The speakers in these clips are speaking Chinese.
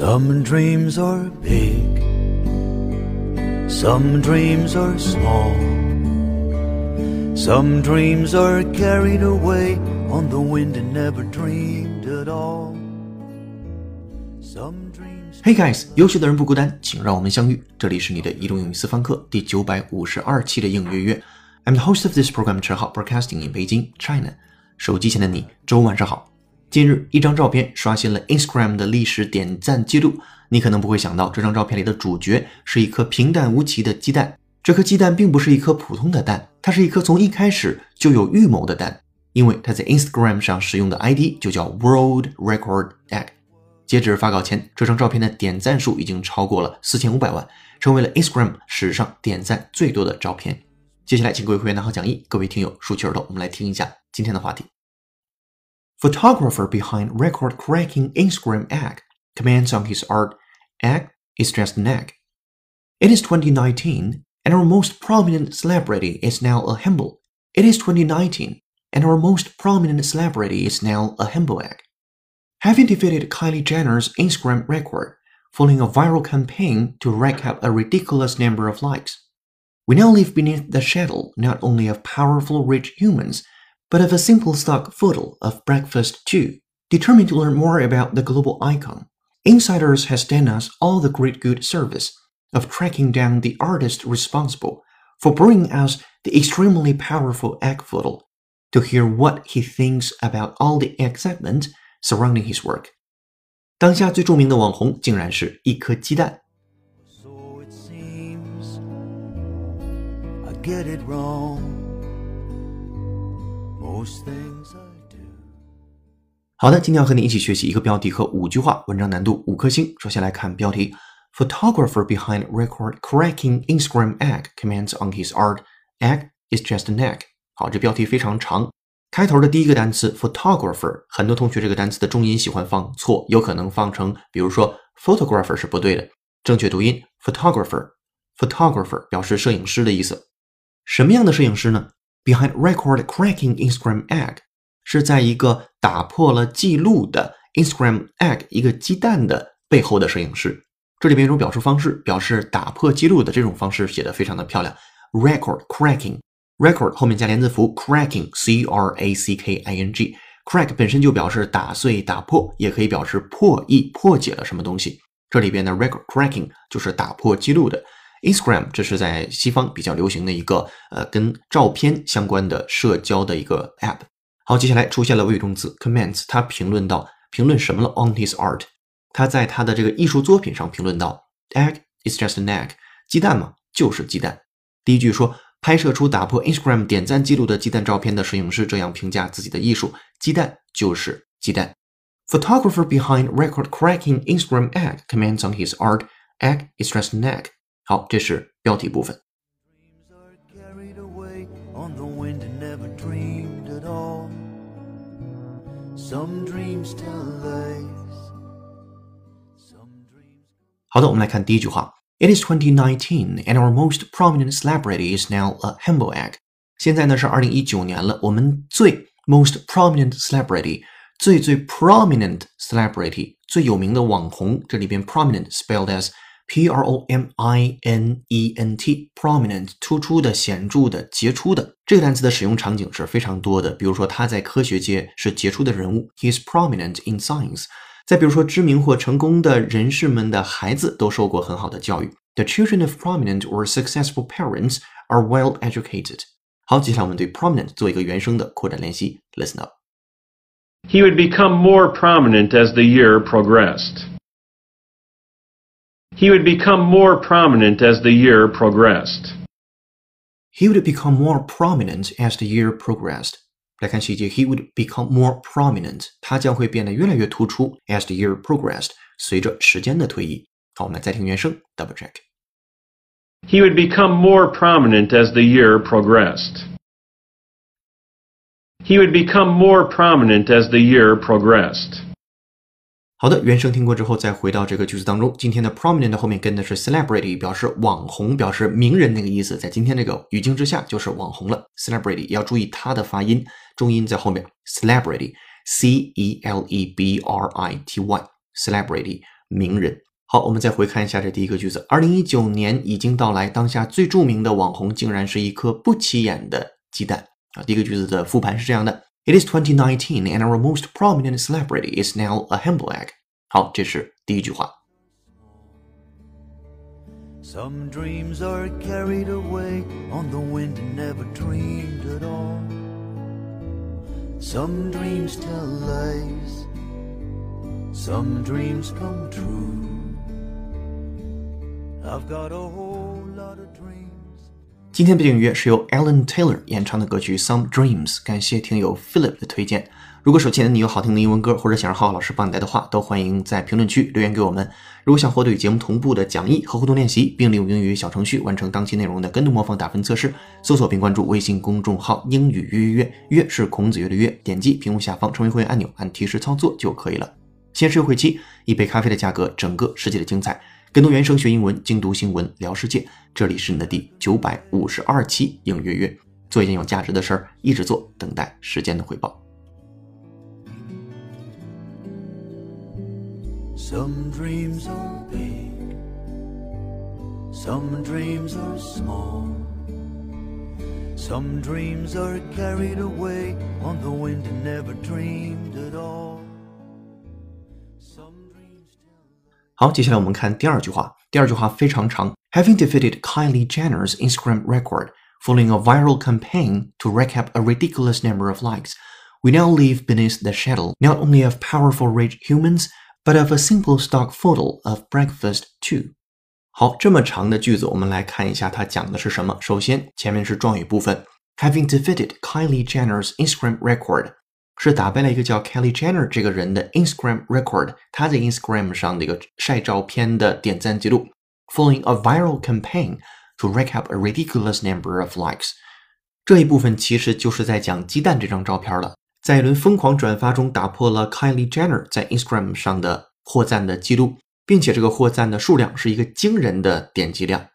Some dreams are big, some dreams are small, some dreams are carried away on the wind and never dreamed at all. Some dreams. Hey guys，优秀的人不孤单，请让我们相遇。这里是你的移动英语私房课第九百五十二期的应约约。I'm the host of this program，陈浩，broadcasting in Beijing, China。手机前的你，周晚上好。 近日，一张照片刷新了 Instagram 的历史点赞记录。你可能不会想到，这张照片里的主角是一颗平淡无奇的鸡蛋。这颗鸡蛋并不是一颗普通的蛋，它是一颗从一开始就有预谋的蛋，因为它在 Instagram 上使用的 ID 就叫 World Record Egg。截止发稿前，这张照片的点赞数已经超过了四千五百万，成为了 Instagram 史上点赞最多的照片。接下来，请各位会员拿好讲义，各位听友竖起耳朵，我们来听一下今天的话题。Photographer behind record-cracking Instagram egg comments on his art, egg is just an egg. It is 2019, and our most prominent celebrity is now a humble. It is 2019, and our most prominent celebrity is now a humble egg. Having defeated Kylie Jenner's Instagram record, following a viral campaign to rack up a ridiculous number of likes. We now live beneath the shadow not only of powerful rich humans, but of a simple stock photo of breakfast too. Determined to learn more about the global icon, Insiders has done us all the great good service of tracking down the artist responsible for bringing us the extremely powerful egg photo to hear what he thinks about all the excitement surrounding his work. 当下最着名的网红竟然是一颗鸡蛋。So it seems I get it wrong. 好的，今天要和你一起学习一个标题和五句话，文章难度五颗星。首先来看标题：Photographer behind record-cracking Instagram egg comments on his art. Egg is just an egg. 好，这标题非常长。开头的第一个单词 photographer，很多同学这个单词的重音喜欢放错，有可能放成，比如说 photographer 是不对的，正确读音 photographer。photographer 表示摄影师的意思。什么样的摄影师呢？Behind record cracking Instagram egg 是在一个打破了记录的 Instagram egg 一个鸡蛋的背后的摄影师。这里边一种表述方式，表示打破记录的这种方式写的非常的漂亮。Record cracking record 后面加连字符 cracking c r a c k i n g crack 本身就表示打碎、打破，也可以表示破译、破解了什么东西。这里边的 record cracking 就是打破记录的。Instagram 这是在西方比较流行的一个呃跟照片相关的社交的一个 app。好，接下来出现了谓语动词 comments，他评论到评论什么了？On his art，他在他的这个艺术作品上评论到，egg is just an egg，鸡蛋嘛就是鸡蛋。第一句说拍摄出打破 Instagram 点赞记录的鸡蛋照片的摄影师这样评价自己的艺术：鸡蛋就是鸡蛋。Photographer behind record-cracking Instagram egg comments on his art: egg is just an egg。好，这是标题部分。 Dreams are carried away on the wind and never dreamed at all. Some dreams tell lies. Some dreams. 好的，我们来看第一句话。It is 2019, and our most prominent celebrity is now a humble egg. 现在呢是二零一九年了，我们最 most prominent celebrity 最最 prominent celebrity 最有名的网红，这里边 prominent spelled as P R O M I N E N T prominent 突出的、显着的、杰出的这个单词的使用场景是非常多的。比如说他在科学界是杰出的人物，He is prominent in science。再比如说知名或成功的人士们的孩子都受过很好的教育，The children of prominent or successful parents are well educated。好，接下来我们对 prominent 做一个原声的扩展练习，Listen up。 He would become more prominent as the year progressed. He would become more prominent as the year progressed. He would become more prominent as the year progressed. 来看细节，He would become more prominent，他将会变得越来越突出。As the year progressed，随着时间的推移。好，我们来再听原声，double check。 He would become more prominent as the year progressed. He would become more prominent as the year progressed. 好的，原声听过之后，再回到这个句子当中。今天的 prominent 后面跟的是 celebrity，表示网红，表示名人那个意思。在今天这个语境之下，就是网红了。celebrity 要注意它的发音，重音在后面。celebrity，c e l e b r i t y，celebrity，名人。好，我们再回看一下这第一个句子：二零一九年已经到来，当下最著名的网红竟然是一颗不起眼的鸡蛋啊！第一个句子的复盘是这样的 ：It is 2019 and our most prominent celebrity is now a humble egg。好，这是第一句话。 Some dreams are carried away on the wind and never dreamed at all. Some dreams tell lies, some dreams come true. I've got a whole lot of dreams. 今天背景音乐是由 Alan Taylor 演唱的歌曲《Some Dreams》，感谢听友 Philip 的推荐。如果手机前的你有好听的英文歌，或者想让浩浩老师帮你带的话，都欢迎在评论区留言给我们。如果想获得与节目同步的讲义和互动练习，并利用英语小程序完成当期内容的跟读模仿打分测试，搜索并关注微信公众号“英语约约约”，约是孔子约的约，点击屏幕下方成为会员按钮，按提示操作就可以了。限时优惠期，一杯咖啡的价格，整个世界的精彩。跟读原声学英文，精读新闻聊世界。这里是你的第九百五十二期英约约，做一件有价值的事儿，一直做，等待时间的回报。Some dreams are big, some dreams are small. Some dreams are carried away on the wind and never dreamed at all. 好，接下来我们看第二句话。第二句话非常长。Having defeated Kylie Jenner's Instagram record, following a viral campaign to rack up a ridiculous number of likes, we now live beneath the shadow not only of powerful rich humans, but of a simple stock photo of breakfast too. 好，这么长的句子，我们来看一下它讲的是什么。首先，前面是状语部分，Having defeated Kylie Jenner's Instagram record， 是打败了一个叫 Kylie Jenner 这个人的 Instagram record，他在 Instagram 上的一个晒照片的点赞记录，following a viral campaign to rack up a ridiculous number of likes。这一部分其实就是在讲鸡蛋这张照片了，在一轮疯狂转发中打破了 Kylie Jenner 在 Instagram 上的获赞的记录，并且这个获赞的数量是一个惊人的点击量。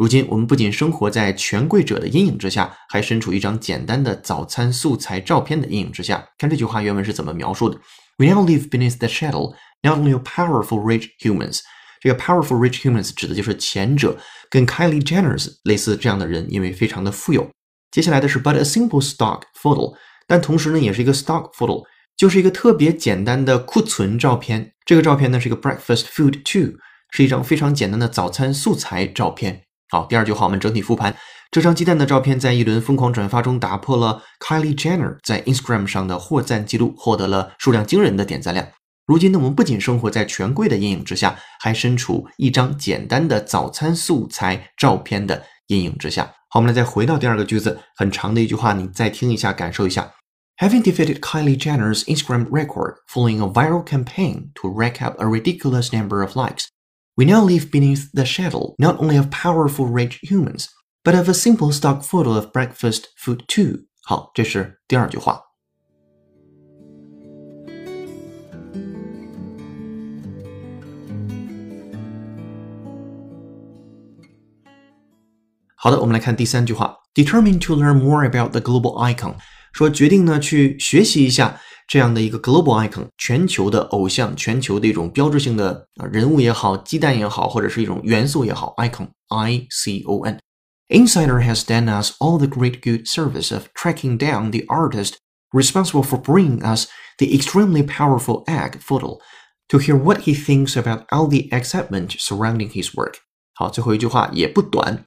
如今，我们不仅生活在权贵者的阴影之下，还身处一张简单的早餐素材照片的阴影之下。看这句话原文是怎么描述的：We now live beneath the shadow not only of powerful rich humans。这个 powerful rich humans 指的就是前者，跟 Kylie Jenner 类似这样的人，因为非常的富有。接下来的是 but a simple stock photo，但同时呢，也是一个 stock photo，就是一个特别简单的库存照片。这个照片呢是一个 breakfast food too，是一张非常简单的早餐素材照片。好，第二句话我们整体复盘，这张鸡蛋的照片在一轮疯狂转发中打破了 Kylie Jenner 在 Instagram 上的获赞记录，获得了数量惊人的点赞量。如今呢，我们不仅生活在权贵的阴影之下，还身处一张简单的早餐素材照片的阴影之下。好，我们来再回到第二个句子，很长的一句话，你再听一下，感受一下。Having defeated Kylie Jenner's Instagram record following a viral campaign to rack up a ridiculous number of likes, we now live beneath the shadow not only of powerful rich humans, but of a simple stock photo of breakfast food too. 好，这是第二句话。好的，我们来看第三句话，determined to learn more about the global icon，说决定呢去学习一下 这样的一个 global icon，全球的偶像，全球的一种标志性的人物也好，鸡蛋也好，或者是一种元素也好，icon，I C O N。Insider has done us all the great good service of tracking down the artist responsible for bringing us the extremely powerful egg photo to hear what he thinks about all the excitement surrounding his work。好，最后一句话也不短。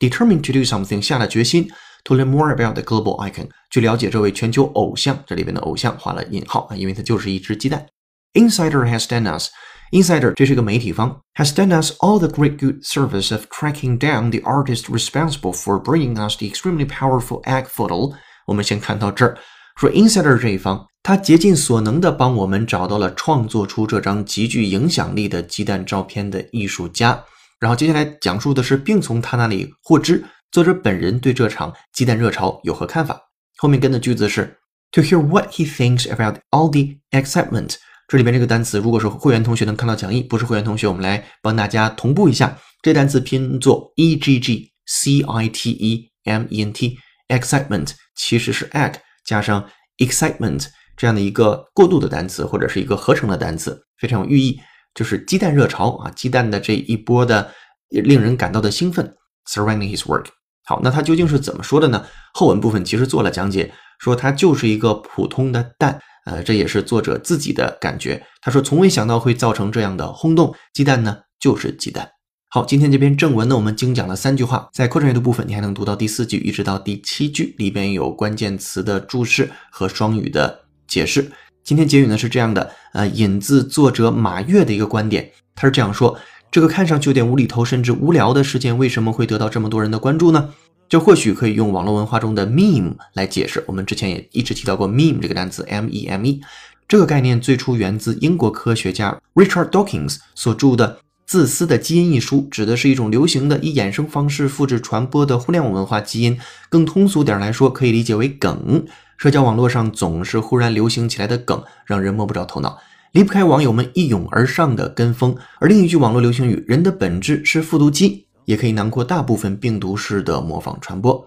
determined to do something 下了决心 ，to learn more about the global icon 去了解这位全球偶像，这里边的偶像画了引号啊，因为它就是一只鸡蛋。Insider has done us。Insider 这是个媒体方，has done us all the great good service of tracking down the artist responsible for bringing us the extremely powerful egg photo。我们先看到这儿，说 Insider 这一方，他竭尽所能的帮我们找到了创作出这张极具影响力的鸡蛋照片的艺术家。然后接下来讲述的是，并从他那里获知作者本人对这场鸡蛋热潮有何看法。后面跟的句子是 To hear what he thinks about all the excitement。这里边这个单词，如果是会员同学能看到讲义，不是会员同学，我们来帮大家同步一下。这单词拼作 e g g c i t e m e n t。excitement 其实是 egg 加上 excitement 这样的一个过渡的单词，或者是一个合成的单词，非常有寓意。就是鸡蛋热潮啊，鸡蛋的这一波的令人感到的兴奋。Surrounding his work，好，那他究竟是怎么说的呢？后文部分其实做了讲解，说它就是一个普通的蛋，呃，这也是作者自己的感觉。他说从未想到会造成这样的轰动，鸡蛋呢就是鸡蛋。好，今天这篇正文呢，我们精讲了三句话，在课程阅读部分，你还能读到第四句一直到第七句，里边有关键词的注释和双语的解释。今天结语呢是这样的，呃，引自作者马跃的一个观点，他是这样说：这个看上去有点无厘头甚至无聊的事件，为什么会得到这么多人的关注呢？这或许可以用网络文化中的 meme 来解释。我们之前也一直提到过 meme 这个单词，m-e-m-e，这个概念最初源自英国科学家 Richard Dawkins 所著的。自私的基因一书指的是一种流行的以衍生方式复制传播的互联网文化基因。更通俗点来说，可以理解为梗。社交网络上总是忽然流行起来的梗，让人摸不着头脑，离不开网友们一涌而上的跟风。而另一句网络流行语“人的本质是复读机”，也可以囊括大部分病毒式的模仿传播。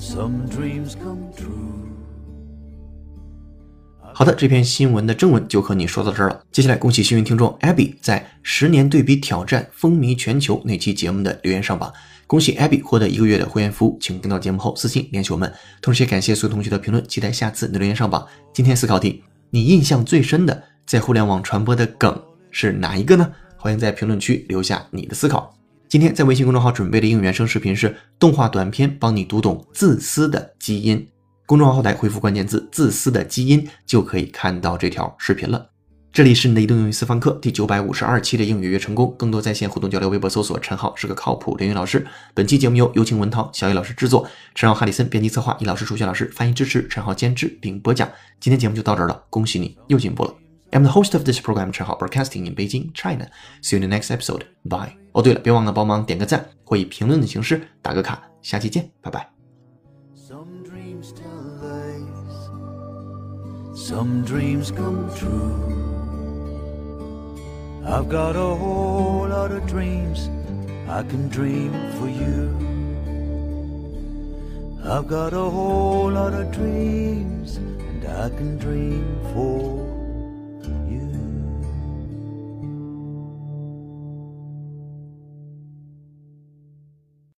Some dreams come true。好的，这篇新闻的正文就和你说到这儿了。接下来，恭喜幸运听众 Abby 在十年对比挑战风靡全球那期节目的留言上榜。恭喜 Abby 获得一个月的会员服务，请听到节目后私信联系我们。同时，也感谢所有同学的评论，期待下次你的留言上榜。今天思考题：你印象最深的在互联网传播的梗是哪一个呢？欢迎在评论区留下你的思考。今天在微信公众号准备的应原声视频是动画短片，帮你读懂自私的基因。公众号后台回复关键字“自私的基因”就可以看到这条视频了。这里是你的移动英语私房课第九百五十二期的英语约成功，更多在线互动交流，微博搜索“陈浩是个靠谱英语老师”。本期节目由有请文涛、小雨老师制作，陈浩、哈里森编辑策划，易老师、数学老师翻译支持，陈浩监制并播讲。今天节目就到这儿了，恭喜你又进步了。I'm the host of this program, Chao broadcasting in Beijing, China. See you in the next episode. Bye. 哦，对了，别忘了帮忙点个赞或以评论的形式打个卡。下期见，拜拜。Some dreams come true. I've got a whole lot of dreams I can dream for you. I've got a whole lot of dreams and I can dream for